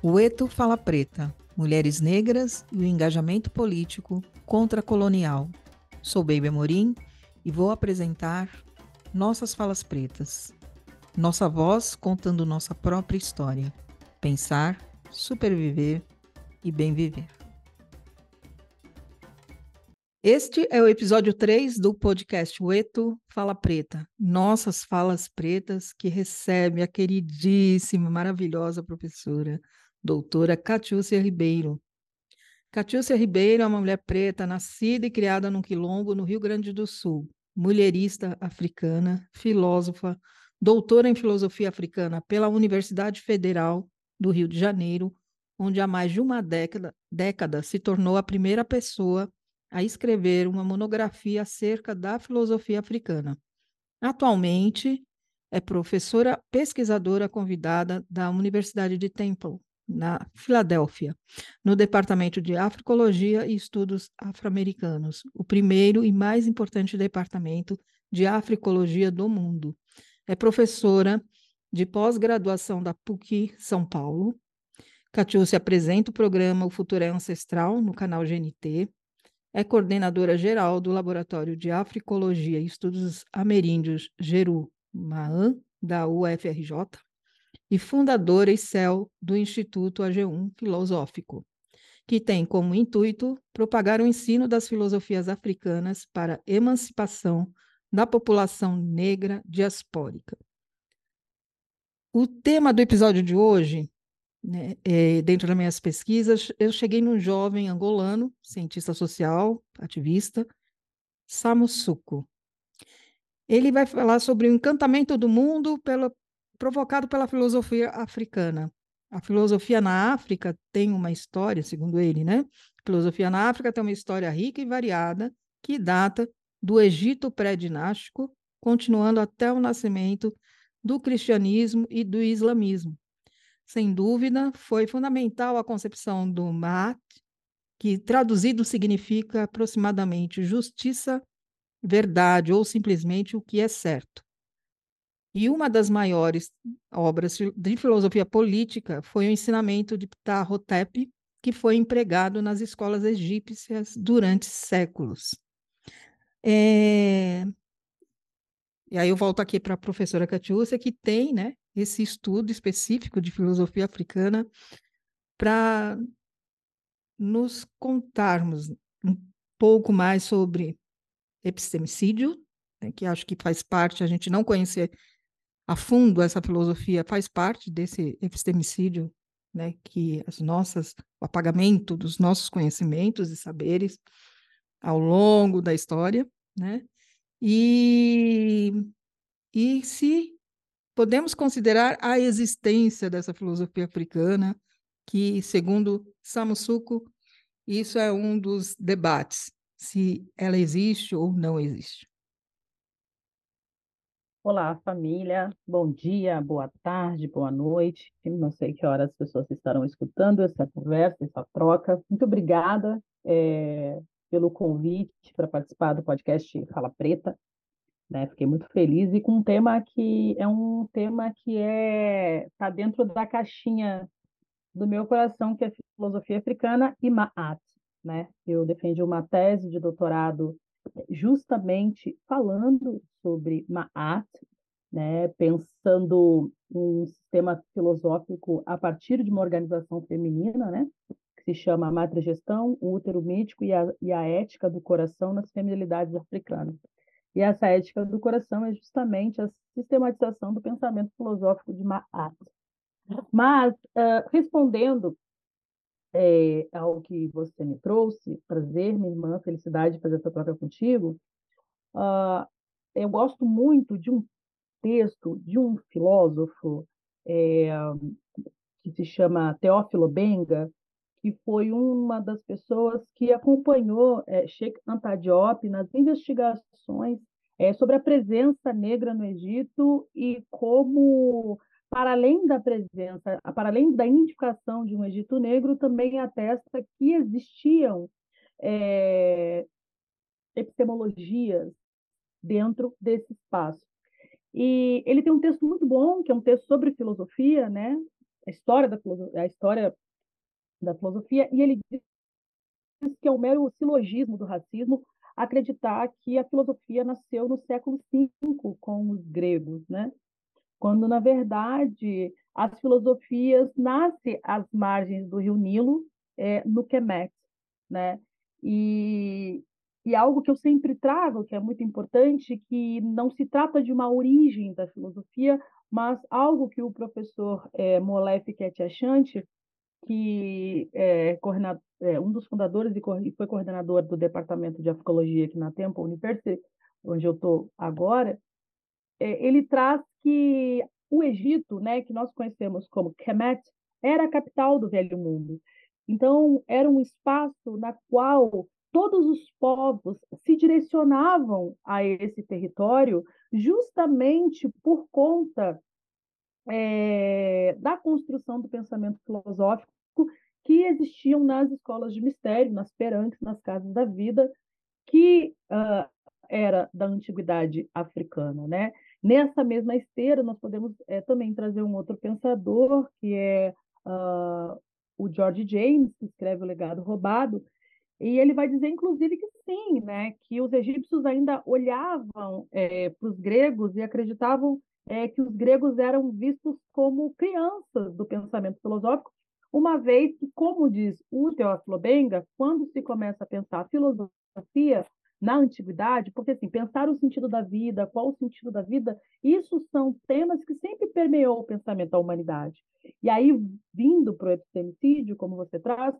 O Eto Fala Preta, Mulheres Negras e o Engajamento Político Contra-Colonial. Sou Baby Amorim e vou apresentar Nossas Falas Pretas. Nossa voz contando nossa própria história. Pensar, superviver e bem viver. Este é o episódio 3 do podcast Ueto Fala Preta, nossas falas pretas que recebe a queridíssima, maravilhosa professora, doutora Catiúcia Ribeiro. Catiúcia Ribeiro é uma mulher preta, nascida e criada num quilombo no Rio Grande do Sul, mulherista africana, filósofa, doutora em filosofia africana pela Universidade Federal do Rio de Janeiro, onde há mais de uma década, década se tornou a primeira pessoa a escrever uma monografia acerca da filosofia africana. Atualmente, é professora pesquisadora convidada da Universidade de Temple, na Filadélfia, no Departamento de Africologia e Estudos Afro-Americanos, o primeiro e mais importante departamento de africologia do mundo. É professora de pós-graduação da PUC São Paulo. Catiúcia apresenta o programa O Futuro é Ancestral no canal GNT é coordenadora geral do Laboratório de Africologia e Estudos Ameríndios Geru Maan, da UFRJ, e fundadora e CEL do Instituto AG1 Filosófico, que tem como intuito propagar o ensino das filosofias africanas para emancipação da população negra diaspórica. O tema do episódio de hoje né, é, dentro das minhas pesquisas, eu cheguei num jovem angolano, cientista social, ativista, Samusuko. Ele vai falar sobre o encantamento do mundo pelo, provocado pela filosofia africana. A filosofia na África tem uma história, segundo ele, né? A filosofia na África tem uma história rica e variada que data do Egito pré-dinástico, continuando até o nascimento do cristianismo e do islamismo sem dúvida, foi fundamental a concepção do Maat, que traduzido significa aproximadamente justiça, verdade ou simplesmente o que é certo. E uma das maiores obras de filosofia política foi o ensinamento de Ptah Hotep, que foi empregado nas escolas egípcias durante séculos. É... E aí eu volto aqui para a professora Catiúcia, que tem né, esse estudo específico de filosofia africana para nos contarmos um pouco mais sobre epistemicídio, né, que acho que faz parte, a gente não conhecer a fundo essa filosofia, faz parte desse epistemicídio, né, que as nossas, o apagamento dos nossos conhecimentos e saberes ao longo da história, né, e, e se podemos considerar a existência dessa filosofia africana, que, segundo Samusuko, isso é um dos debates, se ela existe ou não existe. Olá, família. Bom dia, boa tarde, boa noite. Não sei que horas as pessoas estarão escutando essa conversa, essa troca. Muito obrigada é, pelo convite para participar do podcast Fala Preta. Né? Fiquei muito feliz e com um tema que é um tema que é está dentro da caixinha do meu coração, que é filosofia africana e Ma'at. Né? Eu defendi uma tese de doutorado justamente falando sobre Ma'at, né? pensando um sistema filosófico a partir de uma organização feminina, né? que se chama Matrigestão, o útero mítico e a, e a ética do coração nas feminilidades africanas. E essa ética do coração é justamente a sistematização do pensamento filosófico de Ma'at. Mas, uh, respondendo é, ao que você me trouxe, prazer, minha irmã, felicidade de fazer essa troca contigo, uh, eu gosto muito de um texto de um filósofo é, que se chama Teófilo Benga, que foi uma das pessoas que acompanhou é, Sheikh Anta Diop nas investigações é, sobre a presença negra no Egito e como, para além da presença, para além da indicação de um Egito negro, também atesta que existiam é, epistemologias dentro desse espaço. E ele tem um texto muito bom, que é um texto sobre filosofia, né? a história da a história da filosofia e ele diz que é um mero silogismo do racismo acreditar que a filosofia nasceu no século V com os gregos, né? Quando na verdade as filosofias nascem às margens do Rio Nilo, é, no Kemet, né? E, e algo que eu sempre trago, que é muito importante, que não se trata de uma origem da filosofia, mas algo que o professor é, Molef Ketiachante, que é, é, um dos fundadores e foi coordenador do departamento de Africologia aqui na Temple University, onde eu estou agora, ele traz que o Egito, né, que nós conhecemos como Kemet, era a capital do Velho Mundo. Então, era um espaço na qual todos os povos se direcionavam a esse território justamente por conta é, da construção do pensamento filosófico que existiam nas escolas de mistério, nas peranques, nas casas da vida, que uh, era da antiguidade africana, né? Nessa mesma esteira, nós podemos é, também trazer um outro pensador, que é uh, o George James, que escreve O Legado Roubado, e ele vai dizer, inclusive, que sim, né, que os egípcios ainda olhavam é, para os gregos e acreditavam é, que os gregos eram vistos como crianças do pensamento filosófico, uma vez que, como diz o Teófilo Benga, quando se começa a pensar a filosofia na antiguidade, porque assim, pensar o sentido da vida, qual o sentido da vida, isso são temas que sempre permeou o pensamento da humanidade. E aí, vindo para o epistemicídio, como você traz,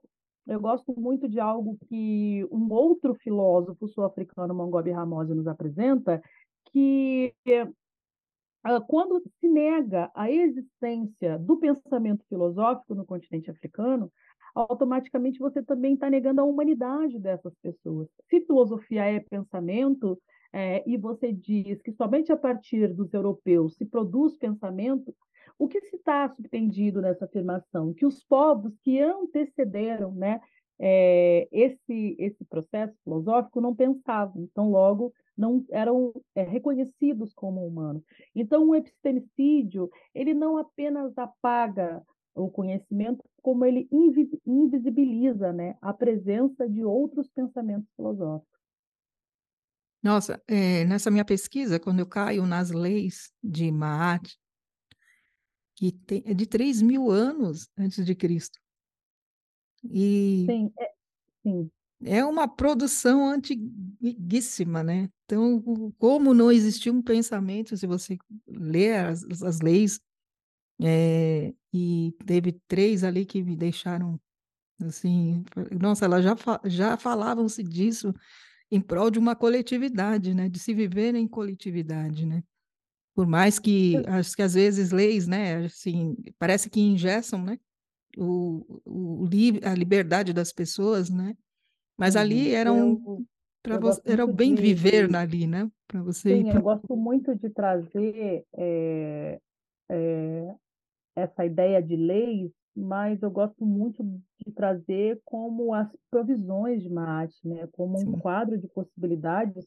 eu gosto muito de algo que um outro filósofo sul-africano, Mongobi Ramose, nos apresenta, que ah, quando se nega a existência do pensamento filosófico no continente africano, automaticamente você também está negando a humanidade dessas pessoas. Se filosofia é pensamento, é, e você diz que somente a partir dos europeus se produz pensamento, o que se está subtendido nessa afirmação? Que os povos que antecederam né, é, esse, esse processo filosófico não pensavam, então, logo, não eram é, reconhecidos como humanos. Então, o epistemicídio, ele não apenas apaga o conhecimento, como ele invisibiliza né, a presença de outros pensamentos filosóficos. Nossa, é, nessa minha pesquisa, quando eu caio nas leis de Maat, que tem, é de 3 mil anos antes de Cristo. E sim, é, sim. é uma produção antiguíssima, né? Então, como não existia um pensamento, se você ler as, as leis, é, e teve três ali que me deixaram assim, nossa, elas já, já falavam-se disso em prol de uma coletividade, né? De se viver em coletividade, né? Por mais que, acho que às vezes leis, né, assim, parece que engessam, né, o, o, a liberdade das pessoas, né, mas uhum. ali era um, para era o bem de, viver ali, né, para você. Sim, pra... eu gosto muito de trazer é, é, essa ideia de leis, mas eu gosto muito de trazer como as provisões de Maat, né, como Sim. um quadro de possibilidades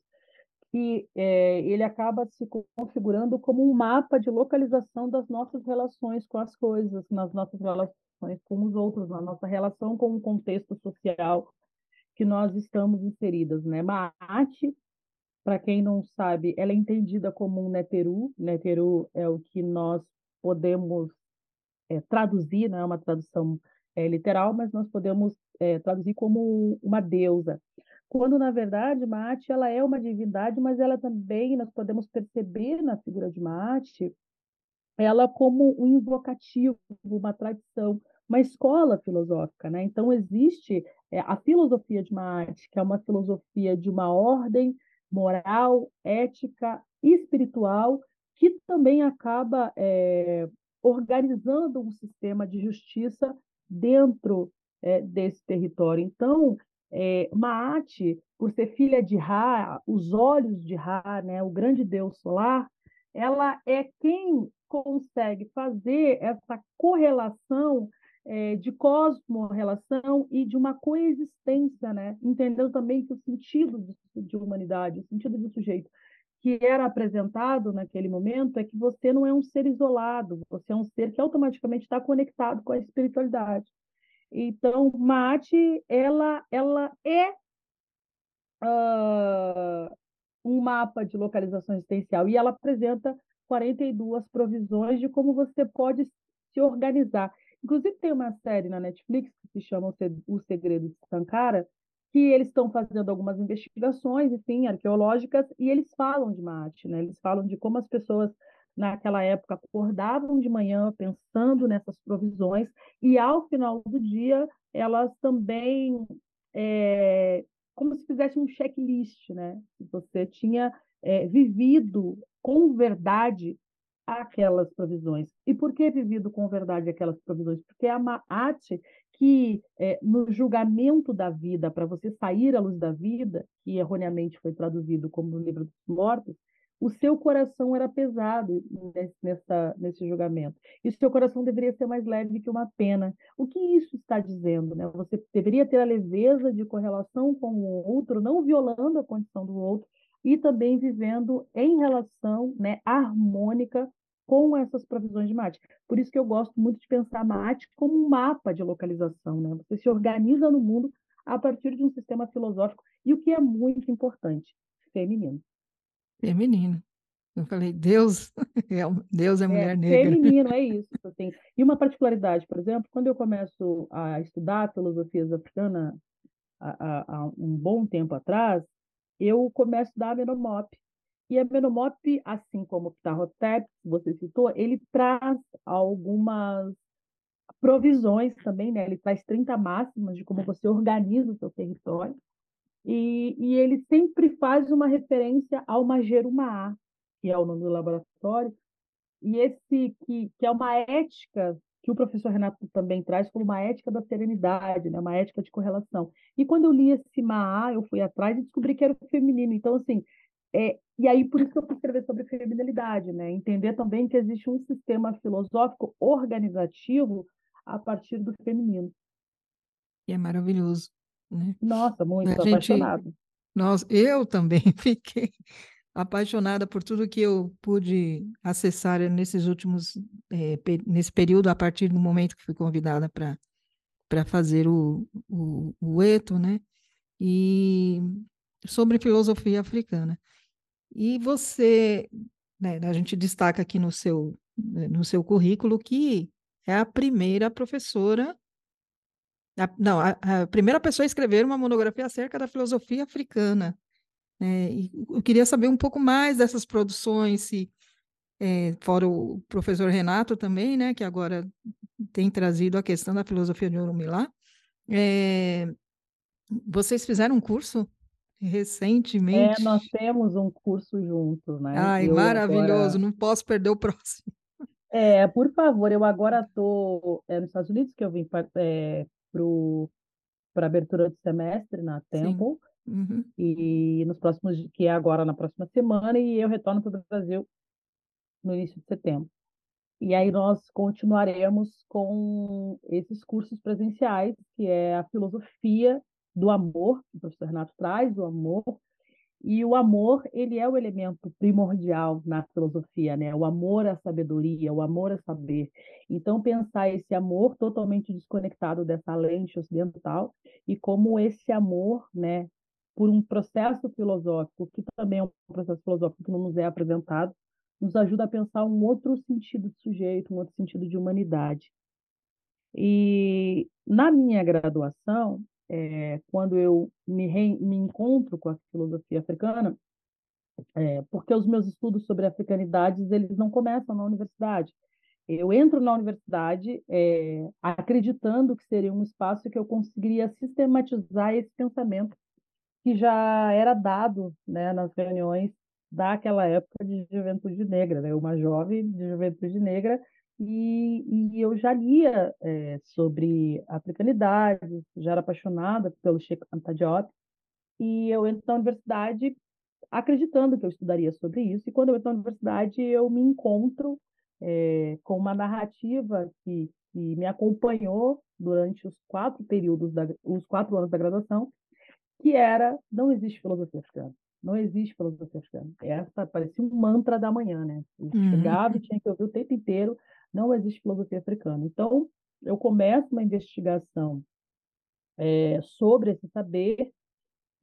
que é, ele acaba se configurando como um mapa de localização das nossas relações com as coisas, nas nossas relações com os outros, na nossa relação com o contexto social que nós estamos inseridas, né? Maate, para quem não sabe, ela é entendida como um neteru. Neteru é o que nós podemos é, traduzir, não é uma tradução é, literal, mas nós podemos é, traduzir como uma deusa quando na verdade Mate ela é uma divindade, mas ela também nós podemos perceber na figura de Mate ela como um invocativo, uma tradição, uma escola filosófica, né? Então existe é, a filosofia de Mate, que é uma filosofia de uma ordem moral, ética e espiritual que também acaba é, organizando um sistema de justiça dentro é, desse território. Então, é, Maat, por ser filha de Ra, os olhos de Ra, né, o grande deus solar, ela é quem consegue fazer essa correlação é, de cosmo-relação e de uma coexistência, né? entendendo também que o sentido de, de humanidade, o sentido de sujeito, que era apresentado naquele momento é que você não é um ser isolado, você é um ser que automaticamente está conectado com a espiritualidade. Então, Mate, ela, ela é uh, um mapa de localização existencial e ela apresenta 42 provisões de como você pode se organizar. Inclusive, tem uma série na Netflix que se chama O Segredo de Sankara, que eles estão fazendo algumas investigações, enfim, arqueológicas, e eles falam de Mate, né? Eles falam de como as pessoas naquela época acordavam de manhã pensando nessas provisões e ao final do dia elas também é, como se fizesse um checklist, né? Você tinha é, vivido com verdade aquelas provisões. E por que vivido com verdade aquelas provisões? Porque a Maat, que é, no julgamento da vida, para você sair à luz da vida, que erroneamente foi traduzido como no livro dos mortos, o seu coração era pesado nessa, nesse julgamento. E o seu coração deveria ser mais leve que uma pena. O que isso está dizendo? Né? Você deveria ter a leveza de correlação com o outro, não violando a condição do outro, e também vivendo em relação né, harmônica com essas provisões de mate. Por isso que eu gosto muito de pensar mate como um mapa de localização. Né? Você se organiza no mundo a partir de um sistema filosófico, e o que é muito importante, feminino feminino. Eu falei, Deus é, Deus é, é mulher é, negra. Feminino, é isso. Assim. E uma particularidade, por exemplo, quando eu começo a estudar filosofias africanas há, há, um bom tempo atrás, eu começo a estudar a Menomop. E a Menomop, assim como o Ptahotep, que você citou, ele traz algumas provisões também, né? Ele traz 30 máximas de como você organiza o seu território. E, e ele sempre faz uma referência ao Majerumá, que é o nome do laboratório, e esse que, que é uma ética que o professor Renato também traz como uma ética da serenidade, né? uma ética de correlação. E quando eu li esse Maá, eu fui atrás e descobri que era o feminino. Então, assim, é, e aí por isso que eu fui escrever sobre feminilidade, né? entender também que existe um sistema filosófico organizativo a partir do feminino. E é maravilhoso. Né? Nossa, muito a apaixonado. Gente, nós, eu também fiquei apaixonada por tudo que eu pude acessar nesses últimos é, nesse período a partir do momento que fui convidada para para fazer o, o, o eto, né? E sobre filosofia africana. E você, né, a gente destaca aqui no seu no seu currículo que é a primeira professora a, não, a, a, primeira pessoa a escrever uma monografia acerca da filosofia africana. É, eu queria saber um pouco mais dessas produções, se, é, fora o professor Renato também, né, que agora tem trazido a questão da filosofia de Orumilá. É, vocês fizeram um curso recentemente? É, nós temos um curso juntos, né? Ai, eu maravilhoso, agora... não posso perder o próximo. É, por favor, eu agora estou é, nos Estados Unidos, que eu vim é, para a abertura do semestre na Temple. Uhum. E nos próximos, que é agora na próxima semana, e eu retorno para o Brasil no início de setembro. E aí nós continuaremos com esses cursos presenciais, que é a filosofia do amor, o professor Renato traz, do amor, e o amor, ele é o elemento primordial na filosofia, né? O amor à sabedoria, o amor a saber. Então, pensar esse amor totalmente desconectado dessa lente ocidental e como esse amor, né, por um processo filosófico, que também é um processo filosófico que não nos é apresentado, nos ajuda a pensar um outro sentido de sujeito, um outro sentido de humanidade. E na minha graduação, é, quando eu me, re, me encontro com a filosofia africana, é, porque os meus estudos sobre africanidades eles não começam na universidade. Eu entro na universidade é, acreditando que seria um espaço que eu conseguiria sistematizar esse pensamento que já era dado né, nas reuniões daquela época de juventude negra, né? uma jovem de juventude negra e, e eu já lia é, sobre africanidade, já era apaixonada pelo Sheikh Anta Diop, e eu entro na universidade acreditando que eu estudaria sobre isso, e quando eu entro na universidade eu me encontro é, com uma narrativa que, que me acompanhou durante os quatro períodos, da, os quatro anos da graduação, que era não existe filosofia africana. Não existe filosofia africana. Essa parecia um mantra da manhã, né? Eu uhum. chegava e tinha que ouvir o tempo inteiro, não existe filosofia africana. Então, eu começo uma investigação é, sobre esse saber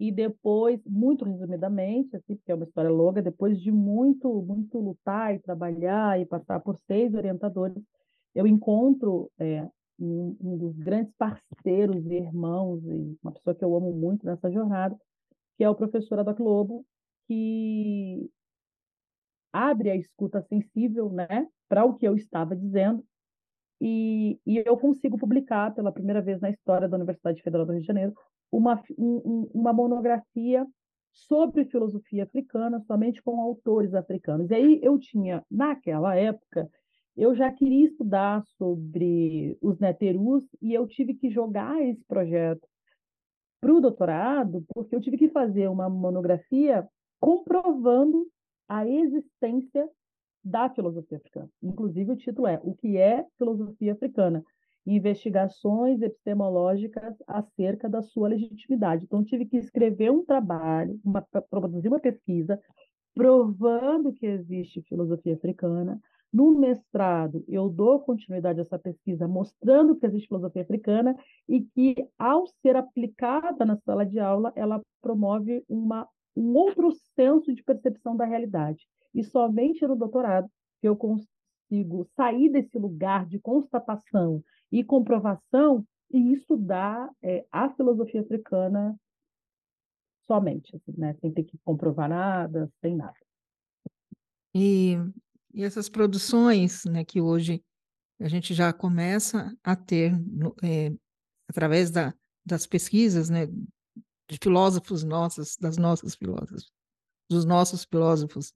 e depois, muito resumidamente, assim, porque é uma história longa, depois de muito, muito lutar e trabalhar e passar por seis orientadores, eu encontro é, um, um, dos grandes parceiros e irmãos, e uma pessoa que eu amo muito nessa jornada, que é o professor Adoc Lobo, que abre a escuta sensível né, para o que eu estava dizendo, e, e, eu consigo publicar pela primeira vez na história da Universidade Federal do Rio de Janeiro uma, um, uma monografia sobre filosofia africana, somente com autores africanos. E aí eu tinha, naquela época, eu já queria estudar sobre os neterus e eu tive que jogar esse projeto para o doutorado, porque eu tive que fazer uma monografia comprovando a existência da filosofia africana. Inclusive, o título é O que é filosofia africana? Investigações epistemológicas acerca da sua legitimidade. Então, tive que escrever um trabalho, uma, produzir uma pesquisa, provando que existe filosofia africana, no mestrado, eu dou continuidade a essa pesquisa, mostrando que existe filosofia africana e que, ao ser aplicada na sala de aula, ela promove uma, um outro senso de percepção da realidade. E somente no doutorado que eu consigo sair desse lugar de constatação e comprovação e estudar é, a filosofia africana somente, assim, né? sem ter que comprovar nada, sem nada. E e essas produções, né, que hoje a gente já começa a ter, é, através da, das pesquisas, né, de filósofos nossos, das nossas filósofos, dos nossos filósofos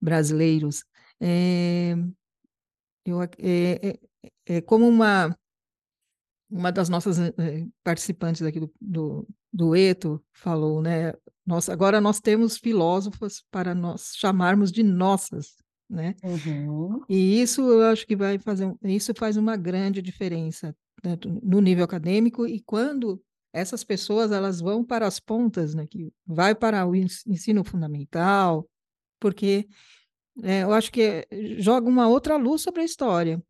brasileiros, é, eu, é, é, é, como uma uma das nossas é, participantes aqui do, do, do ETO falou, né? Nossa, agora nós temos filósofos para nós chamarmos de nossas né? Uhum. E isso eu acho que vai fazer, isso faz uma grande diferença no nível acadêmico e quando essas pessoas elas vão para as pontas, né, que vai para o ensino fundamental, porque é, eu acho que joga uma outra luz sobre a história,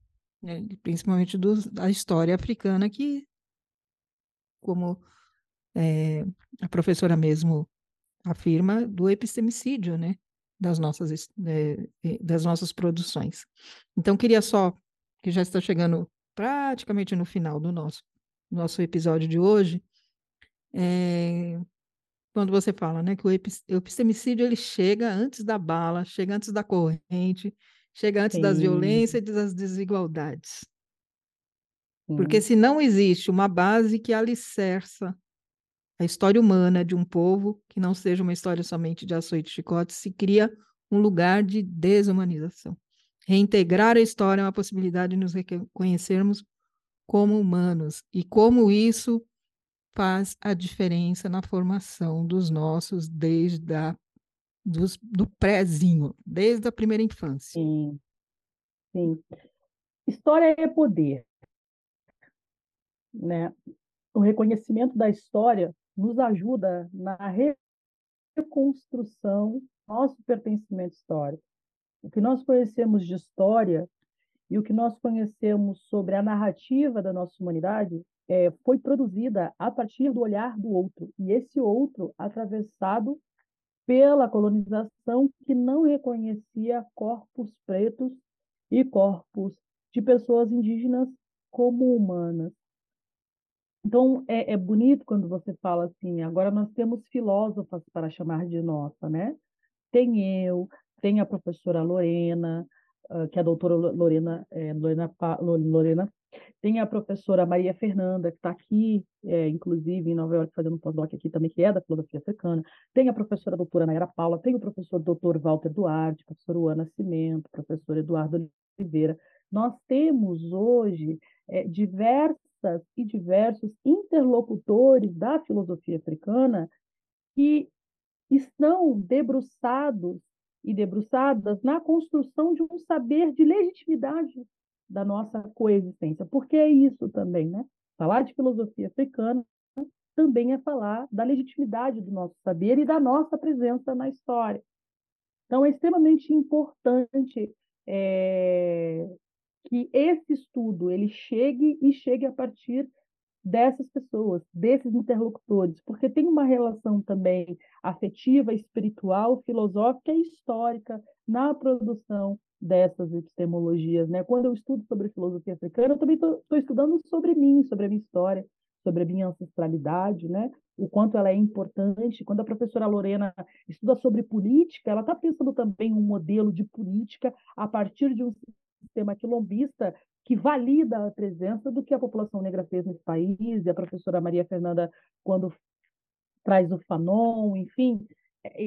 né, principalmente do, da história africana, que, como é, a professora mesmo afirma, do epistemicídio, né? das nossas, das nossas produções. Então, queria só, que já está chegando praticamente no final do nosso, nosso episódio de hoje, é, quando você fala né, que o epistemicídio ele chega antes da bala, chega antes da corrente, chega antes Sim. das violências e das desigualdades. Sim. Porque se não existe uma base que alicerça a história humana de um povo, que não seja uma história somente de açoite e chicote, se cria um lugar de desumanização. Reintegrar a história é uma possibilidade de nos reconhecermos como humanos e como isso faz a diferença na formação dos nossos desde a, dos, do prézinho, desde a primeira infância. Sim, sim. História é poder, né? O reconhecimento da história nos ajuda na reconstrução do nosso pertencimento histórico. O que nós conhecemos de história e o que nós conhecemos sobre a narrativa da nossa humanidade é, foi produzida a partir do olhar do outro, e esse outro atravessado pela colonização que não reconhecia corpos pretos e corpos de pessoas indígenas como humanas. Então, é, é, bonito quando você fala assim, agora nós temos filósofas para chamar de nossa, né? Tem eu, tem a professora Lorena, que é a doutora Lorena, é, Lorena, Lorena, tem a professora Maria Fernanda, que está aqui, é, inclusive, em Nova York, fazendo um pós-doc aqui também, que é da filosofia africana. Tem a professora doutora Naira Paula, tem o professor doutor Walter Duarte, professor Juan Nascimento, professor Eduardo Oliveira. Nós temos hoje é, diversas e diversos interlocutores da filosofia africana que estão debruçados e debruçadas na construção de um saber de legitimidade da nossa coexistência. Porque é isso também, né? Falar de filosofia africana também é falar da legitimidade do nosso saber e da nossa presença na história. Então, é extremamente importante é, que esse estudo ele chegue e chegue a partir dessas pessoas, desses interlocutores, porque tem uma relação também afetiva, espiritual, filosófica e histórica na produção dessas epistemologias. Né? Quando eu estudo sobre filosofia africana, eu também estou estudando sobre mim, sobre a minha história, sobre a minha ancestralidade, né? o quanto ela é importante. Quando a professora Lorena estuda sobre política, ela está pensando também um modelo de política a partir de um sistema quilombista que valida a presença do que a população negra fez nesse país, e a professora Maria Fernanda, quando traz o Fanon, enfim,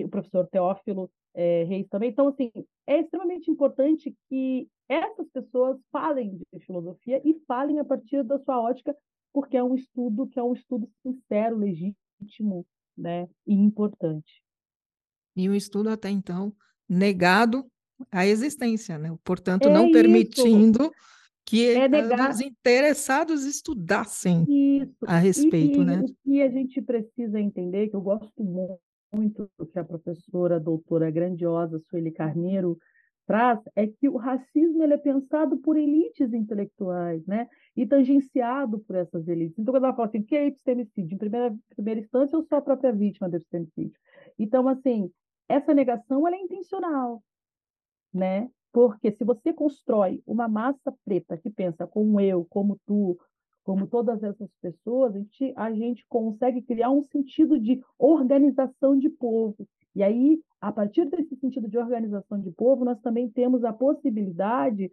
o professor Teófilo é, Reis também. Então, assim, é extremamente importante que essas pessoas falem de filosofia e falem a partir da sua ótica, porque é um estudo que é um estudo sincero, legítimo, né, e importante. E um estudo até então negado à existência, né? Portanto, é não isso. permitindo que é negar... os interessados estudassem Isso. a respeito, e, né? O que a gente precisa entender, que eu gosto muito do que a professora, a doutora grandiosa Sueli Carneiro traz, é que o racismo ele é pensado por elites intelectuais, né? E tangenciado por essas elites. Então, quando ela fala assim, o que é epistemicídio? Em primeira, primeira instância, eu sou a própria vítima do epistemicídio. Então, assim, essa negação ela é intencional, né? Porque se você constrói uma massa preta que pensa como eu, como tu, como todas essas pessoas, a gente, a gente consegue criar um sentido de organização de povo. E aí, a partir desse sentido de organização de povo, nós também temos a possibilidade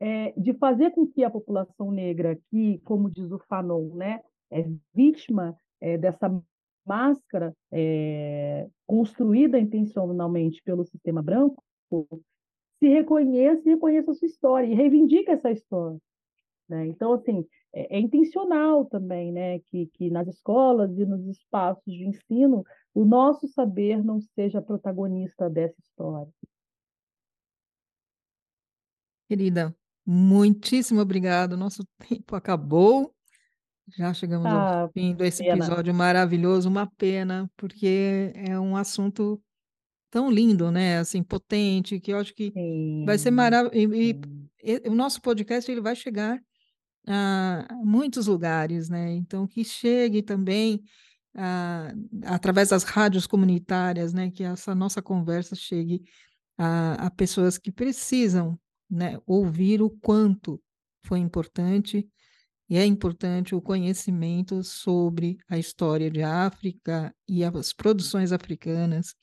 é, de fazer com que a população negra, que, como diz o Fanon, né, é vítima é, dessa máscara é, construída intencionalmente pelo sistema branco, se reconheça e reconheça a sua história e reivindica essa história. Né? Então, assim, é, é, intencional também né? que, que nas escolas e nos espaços de ensino o nosso saber não seja protagonista dessa história. Querida, muitíssimo obrigado. Nosso tempo acabou. Já chegamos ah, ao fim desse pena. episódio maravilhoso. Uma pena, porque é um assunto tão lindo, né? Assim, potente, que eu acho que sim, vai ser maravilhoso. E, e, o nosso podcast ele vai chegar a muitos lugares, né? Então, que chegue também a, através das rádios comunitárias, né? Que essa nossa conversa chegue a, a pessoas que precisam, né? Ouvir o quanto foi importante e é importante o conhecimento sobre a história de África e as produções africanas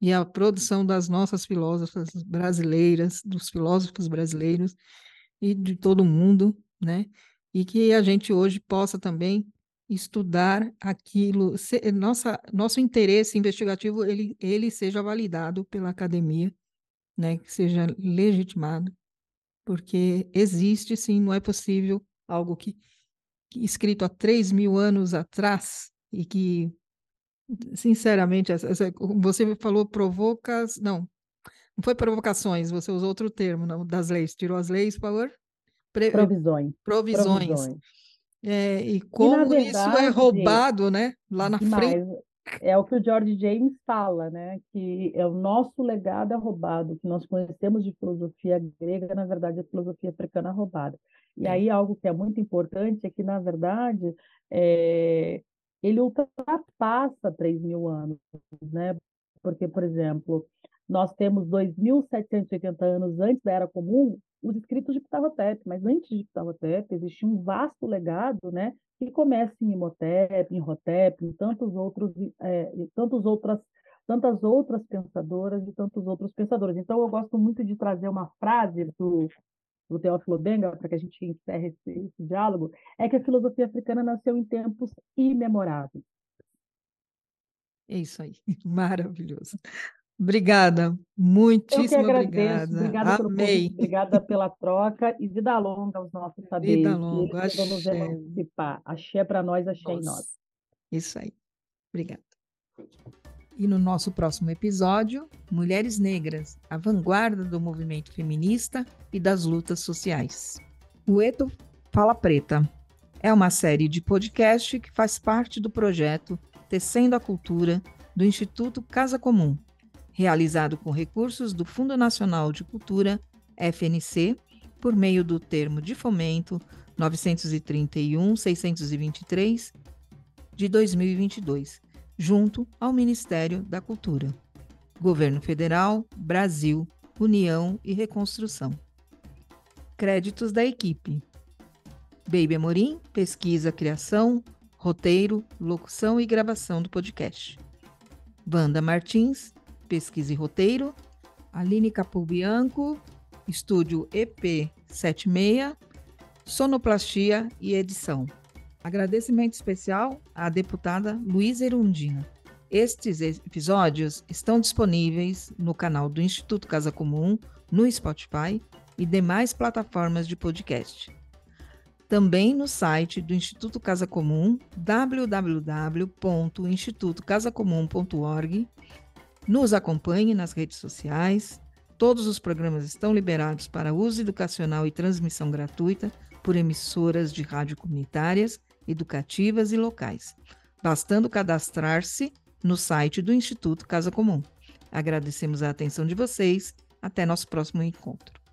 e a produção das nossas filósofas brasileiras, dos filósofos brasileiros e de todo mundo, né? E que a gente hoje possa também estudar aquilo, se, nossa, nosso interesse investigativo ele, ele seja validado pela academia, né? Que seja legitimado, porque existe sim, não é possível algo que, que escrito há 3 mil anos atrás e que Sinceramente, essa, essa, você falou provocas. Não, não foi provocações, você usou outro termo não, das leis. Tirou as leis, por favor? Pre... Provisões. Provisões. Provisões. É, e como e, verdade, isso é roubado, né? Lá na frente. É o que o George James fala, né? Que é o nosso legado é roubado, que nós conhecemos de filosofia grega, na verdade, é filosofia africana roubada. E é. aí algo que é muito importante é que, na verdade, é, ele ultrapassa 3 mil anos, né? Porque, por exemplo, nós temos 2.780 anos antes da Era Comum os escritos de Ptahotep, mas antes de Ptahotep existia um vasto legado, né? Que começa em Imhotep, em Hotep, em tantos outros, é, tantos outras, tantas outras pensadoras e tantos outros pensadores. Então, eu gosto muito de trazer uma frase do do Teófilo Benga, para que a gente encerre esse, esse, diálogo, é que a filosofia africana nasceu em tempos imemoráveis. É isso aí, maravilhoso. Obrigada, muitíssimo Eu que agradeço. obrigada. Obrigada pelo convite, obrigada pela troca e vida longa aos nossos saberes. Vida longa, axé. Vamos emancipar. Axé para nós, axé Nossa. em nós. Isso aí. Obrigada. E no nosso próximo episódio, Mulheres Negras, a vanguarda do movimento feminista e das lutas sociais. O Eto Fala Preta. É uma série de podcast que faz parte do projeto Tecendo a Cultura do Instituto Casa Comum, realizado com recursos do Fundo Nacional de Cultura, FNC, por meio do termo de fomento 931-623 de 2022, junto ao Ministério da Cultura. Governo Federal, Brasil, União e Reconstrução. Créditos da equipe: Baby Amorim, pesquisa, criação, roteiro, locução e gravação do podcast. Wanda Martins, pesquisa e roteiro. Aline Capulbianco, estúdio EP76, sonoplastia e edição. Agradecimento especial à deputada Luísa Erundina. Estes episódios estão disponíveis no canal do Instituto Casa Comum, no Spotify e demais plataformas de podcast. Também no site do Instituto Casa Comum, www.institutocasacomum.org. Nos acompanhe nas redes sociais. Todos os programas estão liberados para uso educacional e transmissão gratuita por emissoras de rádio comunitárias, educativas e locais, bastando cadastrar-se no site do Instituto Casa Comum. Agradecemos a atenção de vocês. Até nosso próximo encontro.